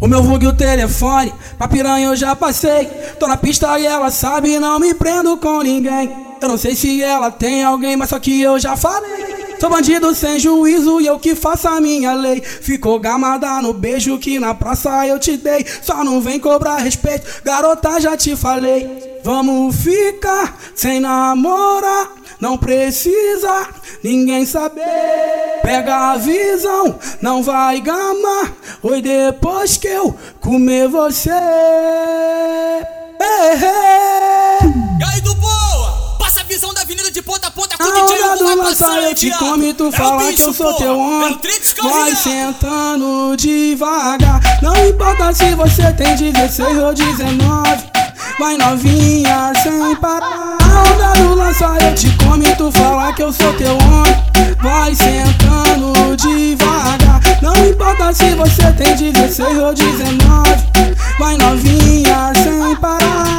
O meu vulgo e o telefone, pra piranha eu já passei. Tô na pista e ela sabe, não me prendo com ninguém. Eu não sei se ela tem alguém, mas só que eu já falei. Sou bandido sem juízo e eu que faço a minha lei. Ficou gamada no beijo que na praça eu te dei. Só não vem cobrar respeito, garota, já te falei. Vamos ficar sem namorar, não precisa ninguém saber. Pega a visão, não vai gamar. Oi, depois que eu comer você. E aí, do boa? Passa a visão da avenida de ponta a ponta com o DJ vai do passando, eu te come, tu É fala que bicho, eu sou porra. teu É homem. Trix Vai sentando devagar. Não importa se você tem 16 ou 19. Vai novinha sem parar. A onda do lança eu te come, tu fala que eu sou teu homem. Vai sentando você tem 16 ou 19. Vai novinha sem parar.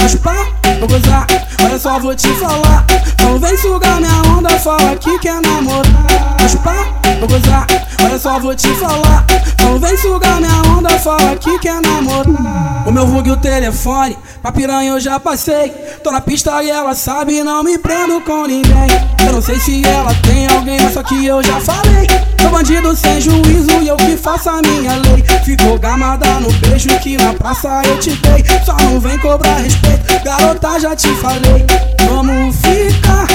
Mas pá, vou gozar, olha só, vou te falar. Não vem sugar minha onda, fala que quer namorar. Mas pá, vou gozar, olha só, vou te falar. Não vem sugar minha onda, fala que quer namorar. O meu vulgo e o telefone, pra piranha eu já passei. Tô na pista e ela sabe, não me prendo com ninguém. Eu não sei se ela tem alguém, mas só que eu já falei. Sou bandido sem juízo e eu que faço a minha lei. Ficou gamada no beijo que na praça eu te dei. Só não vem cobrar respeito, garota, já te falei. Vamos ficar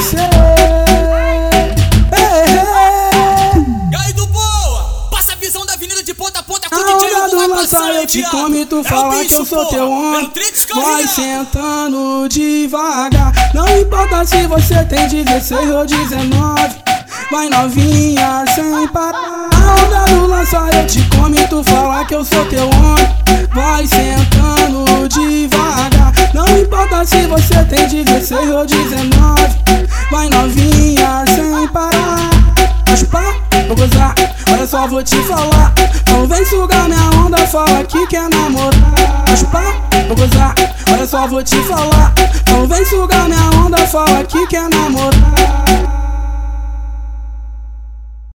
você. Ei, ei. E aí, do boa? Passa a visão da avenida de ponta a ponta com o DJ do come, tu É fala que eu sou teu É homem. Vai sentando devagar. Não importa se você tem 16 ou 19. Vai novinha sem parar. A onda do lança eu te come, tu fala que eu sou teu homem. Vai sentando devagar. Não importa se você tem 16 ou 19. Vai novinha sem parar. Mas vou gozar, olha só, vou te falar. Não vem sugar minha onda, fala que quer namorar. Mas vou gozar, olha só, vou te falar. Não vem sugar minha onda, fala que quer namorar.